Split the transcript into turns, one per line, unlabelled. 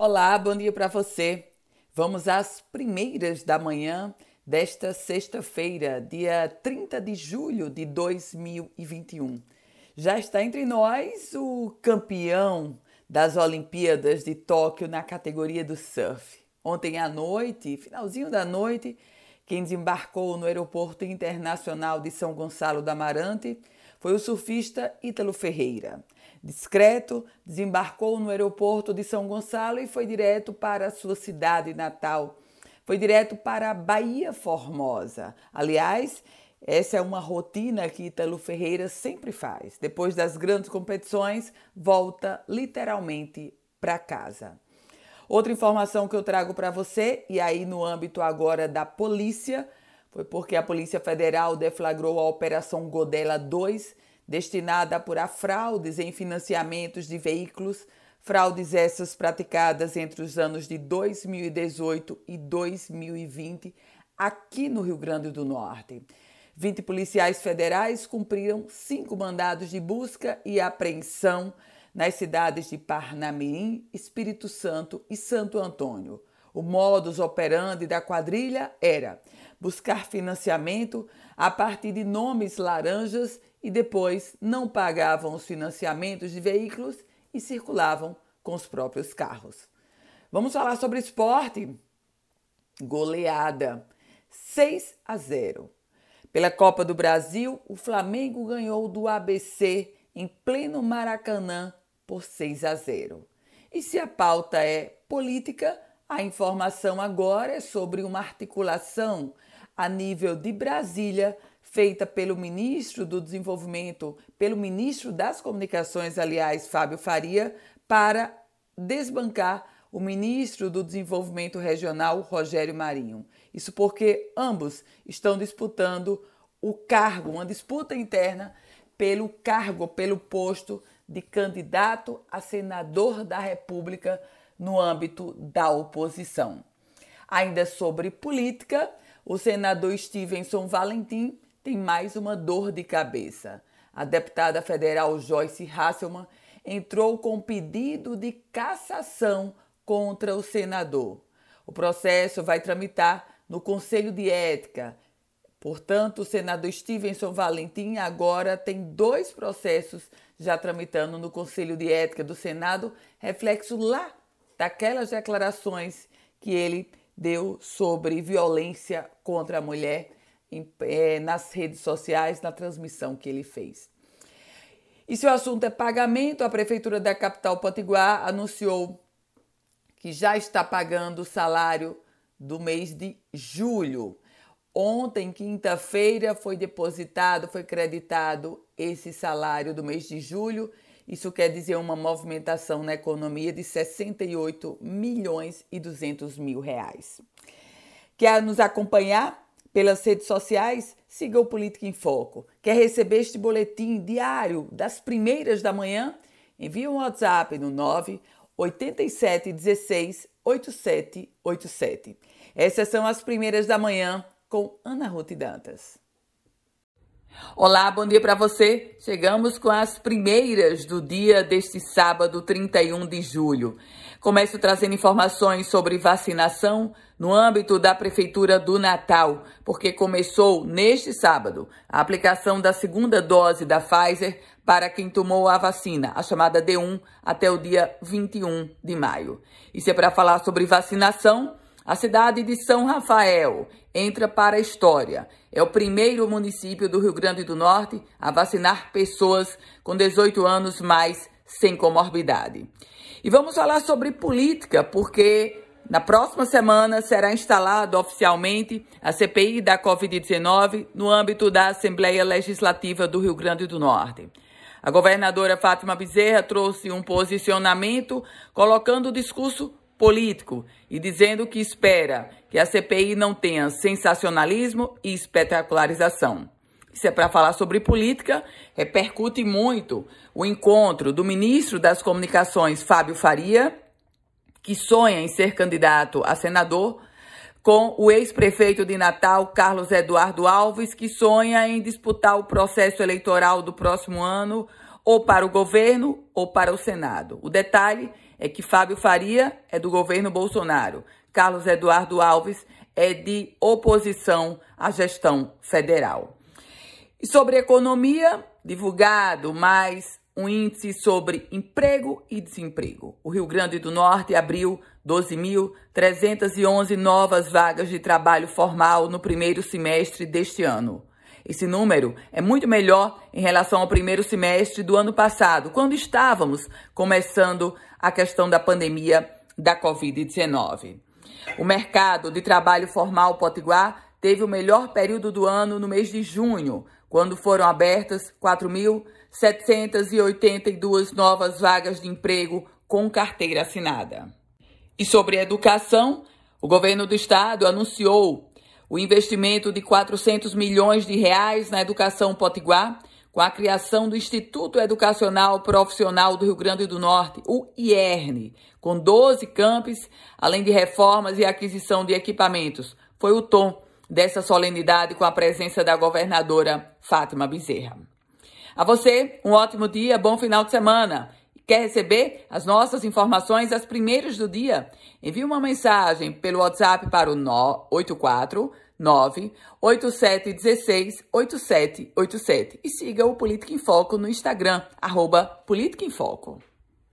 Olá, bom dia para você. Vamos às primeiras da manhã desta sexta-feira, dia 30 de julho de 2021. Já está entre nós o campeão das Olimpíadas de Tóquio na categoria do surf. Ontem à noite, finalzinho da noite, quem desembarcou no Aeroporto Internacional de São Gonçalo da Amarante foi o surfista Ítalo Ferreira. Discreto, desembarcou no aeroporto de São Gonçalo e foi direto para sua cidade natal. Foi direto para a Bahia Formosa. Aliás, essa é uma rotina que Ítalo Ferreira sempre faz. Depois das grandes competições, volta literalmente para casa. Outra informação que eu trago para você, e aí no âmbito agora da polícia, foi porque a Polícia Federal deflagrou a Operação Godela 2, destinada a apurar fraudes em financiamentos de veículos, fraudes essas praticadas entre os anos de 2018 e 2020 aqui no Rio Grande do Norte. 20 policiais federais cumpriram cinco mandados de busca e apreensão nas cidades de Parnamirim, Espírito Santo e Santo Antônio. O modus operandi da quadrilha era buscar financiamento a partir de nomes laranjas e depois não pagavam os financiamentos de veículos e circulavam com os próprios carros. Vamos falar sobre esporte? Goleada 6 a 0. Pela Copa do Brasil, o Flamengo ganhou do ABC em pleno Maracanã por 6 a 0. E se a pauta é política, a informação agora é sobre uma articulação a nível de Brasília feita pelo ministro do Desenvolvimento, pelo ministro das Comunicações, aliás, Fábio Faria, para desbancar o ministro do Desenvolvimento Regional, Rogério Marinho. Isso porque ambos estão disputando o cargo, uma disputa interna pelo cargo, pelo posto de candidato a senador da República no âmbito da oposição. Ainda sobre política, o senador Stevenson Valentim tem mais uma dor de cabeça. A deputada federal Joyce Hasselman entrou com pedido de cassação contra o senador. O processo vai tramitar no Conselho de Ética. Portanto, o senador Stevenson Valentim agora tem dois processos já tramitando no Conselho de Ética do Senado, reflexo lá daquelas declarações que ele deu sobre violência contra a mulher em, é, nas redes sociais, na transmissão que ele fez. E se o assunto é pagamento, a Prefeitura da capital Potiguar anunciou que já está pagando o salário do mês de julho. Ontem, quinta-feira, foi depositado, foi creditado esse salário do mês de julho. Isso quer dizer uma movimentação na economia de 68 milhões e 200 mil reais. Quer nos acompanhar? pelas redes sociais, siga o Política em Foco. Quer receber este boletim diário das primeiras da manhã? Envie um WhatsApp no 9 87 16 8787. Essas são as primeiras da manhã com Ana Ruth Dantas. Olá, bom dia para você. Chegamos com as primeiras do dia deste sábado, 31 de julho. Começo trazendo informações sobre vacinação no âmbito da Prefeitura do Natal, porque começou neste sábado a aplicação da segunda dose da Pfizer para quem tomou a vacina, a chamada D1, até o dia 21 de maio. Isso é para falar sobre vacinação. A cidade de São Rafael entra para a história. É o primeiro município do Rio Grande do Norte a vacinar pessoas com 18 anos mais sem comorbidade. E vamos falar sobre política, porque na próxima semana será instalada oficialmente a CPI da Covid-19 no âmbito da Assembleia Legislativa do Rio Grande do Norte. A governadora Fátima Bezerra trouxe um posicionamento colocando o discurso político e dizendo que espera que a CPI não tenha sensacionalismo e espetacularização. Isso é para falar sobre política, repercute muito o encontro do ministro das Comunicações, Fábio Faria, que sonha em ser candidato a senador, com o ex-prefeito de Natal, Carlos Eduardo Alves, que sonha em disputar o processo eleitoral do próximo ano, ou para o governo ou para o Senado. O detalhe é que Fábio Faria é do governo Bolsonaro, Carlos Eduardo Alves é de oposição à gestão federal. E sobre economia, divulgado mais um índice sobre emprego e desemprego. O Rio Grande do Norte abriu 12.311 novas vagas de trabalho formal no primeiro semestre deste ano. Esse número é muito melhor em relação ao primeiro semestre do ano passado, quando estávamos começando a questão da pandemia da Covid-19. O mercado de trabalho formal potiguar teve o melhor período do ano no mês de junho, quando foram abertas 4.782 novas vagas de emprego com carteira assinada. E sobre educação, o governo do estado anunciou o investimento de 400 milhões de reais na educação potiguar, com a criação do Instituto Educacional Profissional do Rio Grande do Norte, o IERN, com 12 campos, além de reformas e aquisição de equipamentos. Foi o tom dessa solenidade com a presença da governadora Fátima Bezerra. A você, um ótimo dia, bom final de semana. Quer receber as nossas informações as primeiras do dia? Envie uma mensagem pelo WhatsApp para o 849 8716 8787 e siga o Política em Foco no Instagram, arroba Política em Foco.